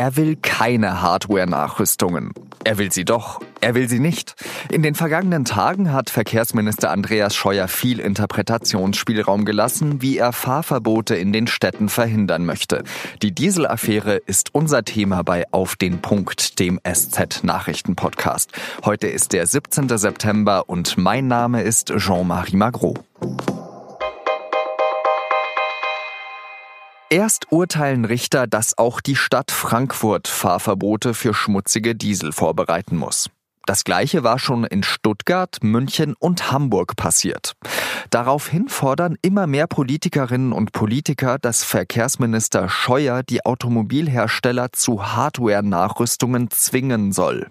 Er will keine Hardware-Nachrüstungen. Er will sie doch, er will sie nicht. In den vergangenen Tagen hat Verkehrsminister Andreas Scheuer viel Interpretationsspielraum gelassen, wie er Fahrverbote in den Städten verhindern möchte. Die Dieselaffäre ist unser Thema bei Auf den Punkt, dem SZ-Nachrichten-Podcast. Heute ist der 17. September und mein Name ist Jean-Marie Magro. Erst urteilen Richter, dass auch die Stadt Frankfurt Fahrverbote für schmutzige Diesel vorbereiten muss. Das gleiche war schon in Stuttgart, München und Hamburg passiert. Daraufhin fordern immer mehr Politikerinnen und Politiker, dass Verkehrsminister Scheuer die Automobilhersteller zu Hardware-Nachrüstungen zwingen soll.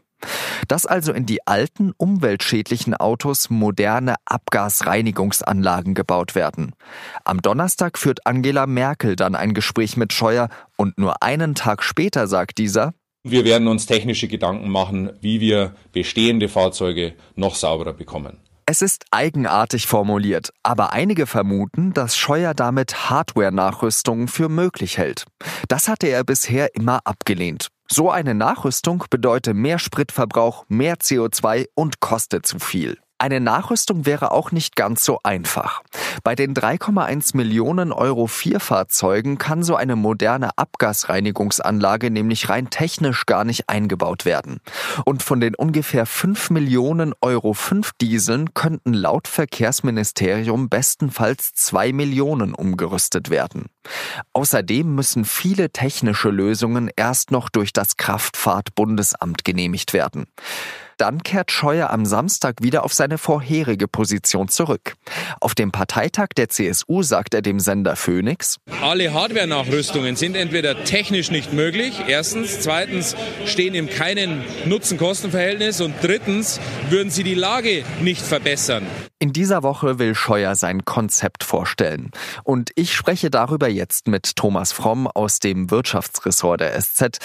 Dass also in die alten, umweltschädlichen Autos moderne Abgasreinigungsanlagen gebaut werden. Am Donnerstag führt Angela Merkel dann ein Gespräch mit Scheuer und nur einen Tag später sagt dieser, wir werden uns technische Gedanken machen, wie wir bestehende Fahrzeuge noch sauberer bekommen. Es ist eigenartig formuliert, aber einige vermuten, dass Scheuer damit Hardware-Nachrüstungen für möglich hält. Das hatte er bisher immer abgelehnt. So eine Nachrüstung bedeutet mehr Spritverbrauch, mehr CO2 und kostet zu viel. Eine Nachrüstung wäre auch nicht ganz so einfach. Bei den 3,1 Millionen Euro Vierfahrzeugen kann so eine moderne Abgasreinigungsanlage nämlich rein technisch gar nicht eingebaut werden. Und von den ungefähr 5 Millionen Euro 5 Dieseln könnten laut Verkehrsministerium bestenfalls 2 Millionen umgerüstet werden. Außerdem müssen viele technische Lösungen erst noch durch das Kraftfahrtbundesamt genehmigt werden. Dann kehrt Scheuer am Samstag wieder auf seine vorherige Position zurück. Auf dem Parteitag der CSU sagt er dem Sender Phoenix, alle Hardware-Nachrüstungen sind entweder technisch nicht möglich, erstens, zweitens stehen im keinen Nutzen-Kosten-Verhältnis und drittens würden sie die Lage nicht verbessern. In dieser Woche will Scheuer sein Konzept vorstellen. Und ich spreche darüber jetzt mit Thomas Fromm aus dem Wirtschaftsressort der SZ.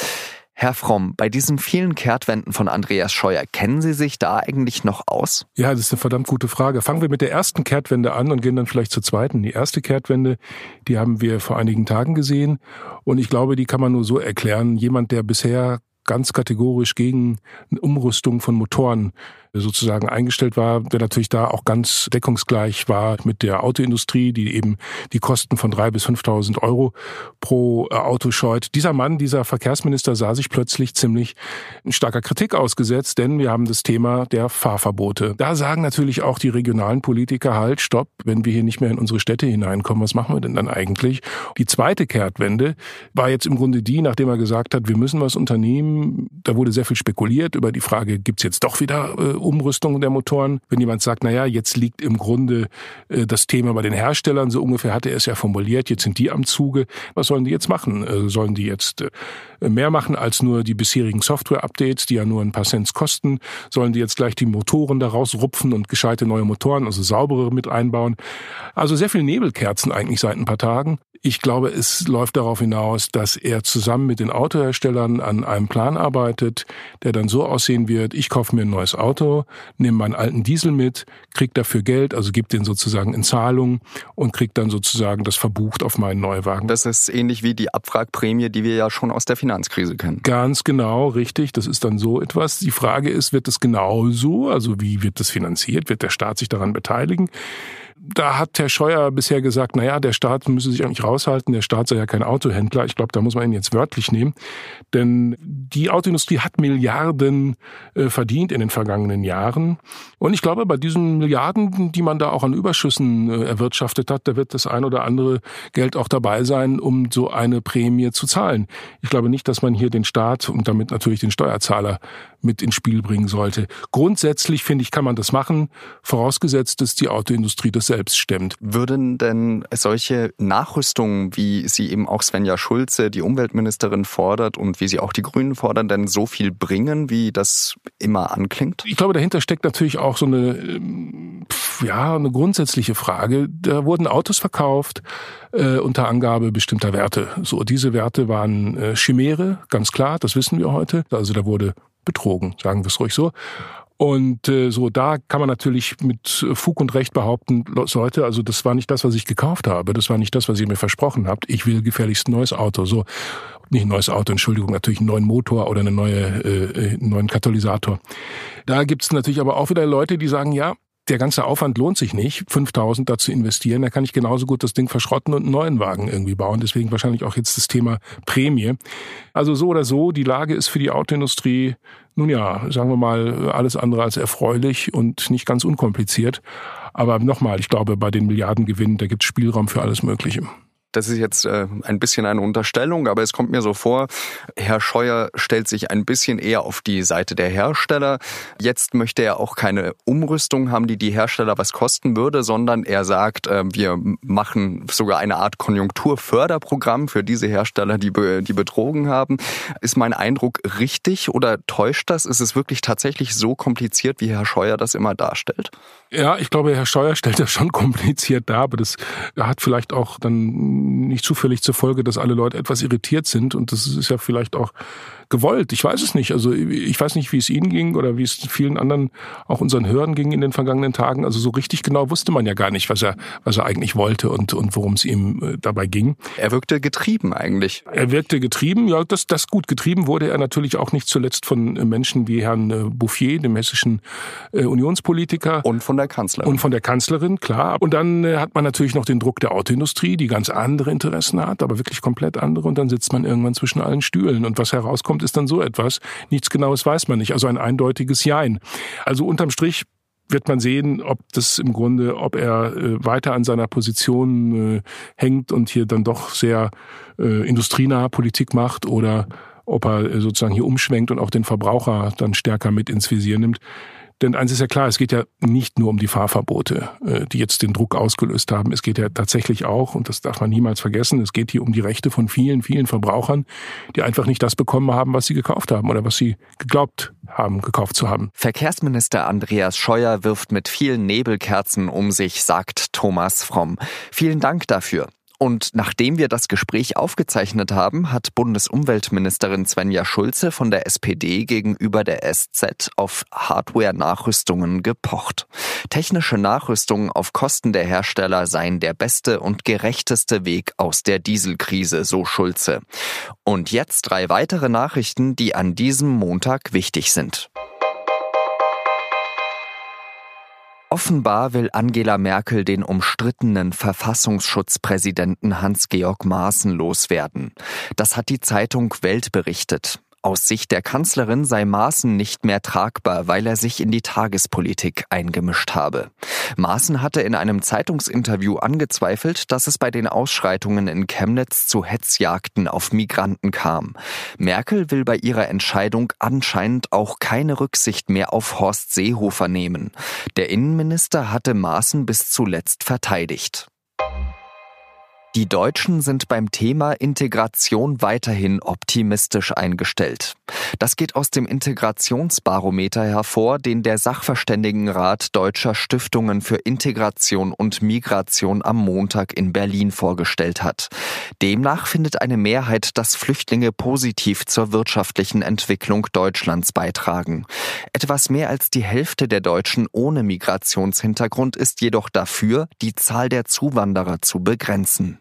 Herr Fromm, bei diesen vielen Kehrtwenden von Andreas Scheuer, kennen Sie sich da eigentlich noch aus? Ja, das ist eine verdammt gute Frage. Fangen wir mit der ersten Kehrtwende an und gehen dann vielleicht zur zweiten. Die erste Kehrtwende, die haben wir vor einigen Tagen gesehen und ich glaube, die kann man nur so erklären. Jemand, der bisher ganz kategorisch gegen eine Umrüstung von Motoren sozusagen eingestellt war, der natürlich da auch ganz deckungsgleich war mit der Autoindustrie, die eben die Kosten von drei bis 5.000 Euro pro äh, Auto scheut. Dieser Mann, dieser Verkehrsminister sah sich plötzlich ziemlich starker Kritik ausgesetzt, denn wir haben das Thema der Fahrverbote. Da sagen natürlich auch die regionalen Politiker halt, stopp, wenn wir hier nicht mehr in unsere Städte hineinkommen, was machen wir denn dann eigentlich? Die zweite Kehrtwende war jetzt im Grunde die, nachdem er gesagt hat, wir müssen was unternehmen. Da wurde sehr viel spekuliert über die Frage, gibt's jetzt doch wieder äh, Umrüstung der Motoren. Wenn jemand sagt, na ja, jetzt liegt im Grunde äh, das Thema bei den Herstellern, so ungefähr hatte er es ja formuliert, jetzt sind die am Zuge. Was sollen die jetzt machen? Äh, sollen die jetzt äh, mehr machen als nur die bisherigen Software-Updates, die ja nur ein paar Cents kosten? Sollen die jetzt gleich die Motoren daraus rupfen und gescheite neue Motoren, also saubere mit einbauen? Also sehr viel Nebelkerzen eigentlich seit ein paar Tagen. Ich glaube, es läuft darauf hinaus, dass er zusammen mit den Autoherstellern an einem Plan arbeitet, der dann so aussehen wird, ich kaufe mir ein neues Auto, nehme meinen alten Diesel mit, krieg dafür Geld, also gebe den sozusagen in Zahlung und krieg dann sozusagen das verbucht auf meinen Neuwagen. Das ist ähnlich wie die Abwrackprämie, die wir ja schon aus der Finanzkrise kennen. Ganz genau, richtig. Das ist dann so etwas. Die Frage ist, wird es genau so? Also wie wird das finanziert? Wird der Staat sich daran beteiligen? Da hat Herr Scheuer bisher gesagt, naja, der Staat müsse sich eigentlich raushalten, der Staat sei ja kein Autohändler. Ich glaube, da muss man ihn jetzt wörtlich nehmen. Denn die Autoindustrie hat Milliarden äh, verdient in den vergangenen Jahren. Und ich glaube, bei diesen Milliarden, die man da auch an Überschüssen äh, erwirtschaftet hat, da wird das ein oder andere Geld auch dabei sein, um so eine Prämie zu zahlen. Ich glaube nicht, dass man hier den Staat und damit natürlich den Steuerzahler mit ins Spiel bringen sollte. Grundsätzlich finde ich, kann man das machen, vorausgesetzt, dass die Autoindustrie das selbst stemmt. Würden denn solche Nachrüstungen, wie sie eben auch Svenja Schulze, die Umweltministerin, fordert und wie sie auch die Grünen fordern, denn so viel bringen, wie das immer anklingt? Ich glaube, dahinter steckt natürlich auch so eine, ähm, ja, eine grundsätzliche Frage. Da wurden Autos verkauft äh, unter Angabe bestimmter Werte. So, diese Werte waren äh, Chimäre, ganz klar, das wissen wir heute. Also da wurde betrogen, sagen wir es ruhig so. Und äh, so, da kann man natürlich mit Fug und Recht behaupten, Leute, also das war nicht das, was ich gekauft habe, das war nicht das, was ihr mir versprochen habt. Ich will gefährlichst ein neues Auto. So, nicht ein neues Auto, Entschuldigung, natürlich einen neuen Motor oder einen neue, äh, einen neuen Katalysator. Da gibt's natürlich aber auch wieder Leute, die sagen, ja, der ganze Aufwand lohnt sich nicht, 5000 dazu investieren. Da kann ich genauso gut das Ding verschrotten und einen neuen Wagen irgendwie bauen. Deswegen wahrscheinlich auch jetzt das Thema Prämie. Also so oder so, die Lage ist für die Autoindustrie, nun ja, sagen wir mal, alles andere als erfreulich und nicht ganz unkompliziert. Aber nochmal, ich glaube, bei den Milliardengewinnen, da gibt es Spielraum für alles Mögliche. Das ist jetzt äh, ein bisschen eine Unterstellung, aber es kommt mir so vor, Herr Scheuer stellt sich ein bisschen eher auf die Seite der Hersteller. Jetzt möchte er auch keine Umrüstung haben, die die Hersteller was kosten würde, sondern er sagt, äh, wir machen sogar eine Art Konjunkturförderprogramm für diese Hersteller, die, die betrogen haben. Ist mein Eindruck richtig oder täuscht das? Ist es wirklich tatsächlich so kompliziert, wie Herr Scheuer das immer darstellt? Ja, ich glaube, Herr Scheuer stellt das schon kompliziert dar, aber das hat vielleicht auch dann nicht zufällig zur Folge, dass alle Leute etwas irritiert sind. Und das ist ja vielleicht auch gewollt. Ich weiß es nicht. Also ich weiß nicht, wie es Ihnen ging oder wie es vielen anderen, auch unseren Hörern ging in den vergangenen Tagen. Also so richtig genau wusste man ja gar nicht, was er, was er eigentlich wollte und, und worum es ihm äh, dabei ging. Er wirkte getrieben eigentlich. Er wirkte getrieben, ja, das, das gut. Getrieben wurde er natürlich auch nicht zuletzt von äh, Menschen wie Herrn äh, Bouffier, dem hessischen Unionspolitiker. Und von der Kanzlerin. Und von der Kanzlerin, klar. Und dann hat man natürlich noch den Druck der Autoindustrie, die ganz andere Interessen hat, aber wirklich komplett andere. Und dann sitzt man irgendwann zwischen allen Stühlen. Und was herauskommt, ist dann so etwas. Nichts Genaues weiß man nicht. Also ein eindeutiges Jein. Also unterm Strich wird man sehen, ob das im Grunde, ob er äh, weiter an seiner Position äh, hängt und hier dann doch sehr äh, industrienahe Politik macht oder ob er äh, sozusagen hier umschwenkt und auch den Verbraucher dann stärker mit ins Visier nimmt. Denn eins ist ja klar, es geht ja nicht nur um die Fahrverbote, äh, die jetzt den Druck ausgelöst haben. Es geht ja tatsächlich auch, und das darf man niemals vergessen, es geht hier um die Rechte von vielen, vielen Verbrauchern, die einfach nicht das bekommen haben, was sie gekauft haben oder was sie geglaubt haben, gekauft zu haben. Verkehrsminister Andreas Scheuer wirft mit vielen Nebelkerzen um sich, sagt Thomas Fromm. Vielen Dank dafür. Und nachdem wir das Gespräch aufgezeichnet haben, hat Bundesumweltministerin Svenja Schulze von der SPD gegenüber der SZ auf Hardware-Nachrüstungen gepocht. Technische Nachrüstungen auf Kosten der Hersteller seien der beste und gerechteste Weg aus der Dieselkrise, so Schulze. Und jetzt drei weitere Nachrichten, die an diesem Montag wichtig sind. Offenbar will Angela Merkel den umstrittenen Verfassungsschutzpräsidenten Hans-Georg Maaßen loswerden. Das hat die Zeitung Welt berichtet. Aus Sicht der Kanzlerin sei Maaßen nicht mehr tragbar, weil er sich in die Tagespolitik eingemischt habe. Maaßen hatte in einem Zeitungsinterview angezweifelt, dass es bei den Ausschreitungen in Chemnitz zu Hetzjagden auf Migranten kam. Merkel will bei ihrer Entscheidung anscheinend auch keine Rücksicht mehr auf Horst Seehofer nehmen. Der Innenminister hatte Maaßen bis zuletzt verteidigt. Die Deutschen sind beim Thema Integration weiterhin optimistisch eingestellt. Das geht aus dem Integrationsbarometer hervor, den der Sachverständigenrat deutscher Stiftungen für Integration und Migration am Montag in Berlin vorgestellt hat. Demnach findet eine Mehrheit, dass Flüchtlinge positiv zur wirtschaftlichen Entwicklung Deutschlands beitragen. Etwas mehr als die Hälfte der Deutschen ohne Migrationshintergrund ist jedoch dafür, die Zahl der Zuwanderer zu begrenzen.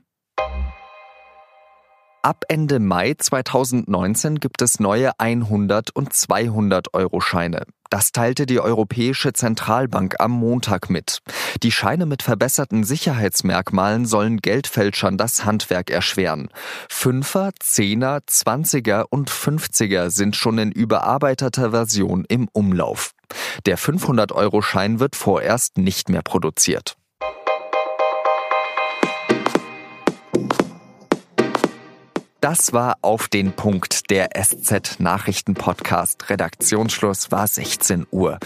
Ab Ende Mai 2019 gibt es neue 100 und 200 Euro Scheine. Das teilte die Europäische Zentralbank am Montag mit. Die Scheine mit verbesserten Sicherheitsmerkmalen sollen Geldfälschern das Handwerk erschweren. Fünfer, Zehner, Zwanziger und Fünfziger sind schon in überarbeiteter Version im Umlauf. Der 500-Euro-Schein wird vorerst nicht mehr produziert. Das war auf den Punkt der SZ Nachrichten Podcast. Redaktionsschluss war 16 Uhr.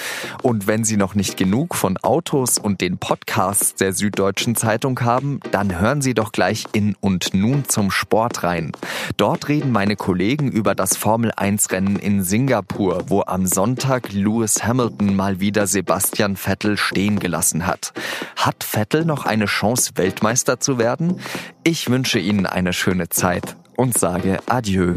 Und wenn Sie noch nicht genug von Autos und den Podcasts der Süddeutschen Zeitung haben, dann hören Sie doch gleich in und nun zum Sport rein. Dort reden meine Kollegen über das Formel 1 Rennen in Singapur, wo am Sonntag Lewis Hamilton mal wieder Sebastian Vettel stehen gelassen hat. Hat Vettel noch eine Chance, Weltmeister zu werden? Ich wünsche Ihnen eine schöne Zeit und sage Adieu.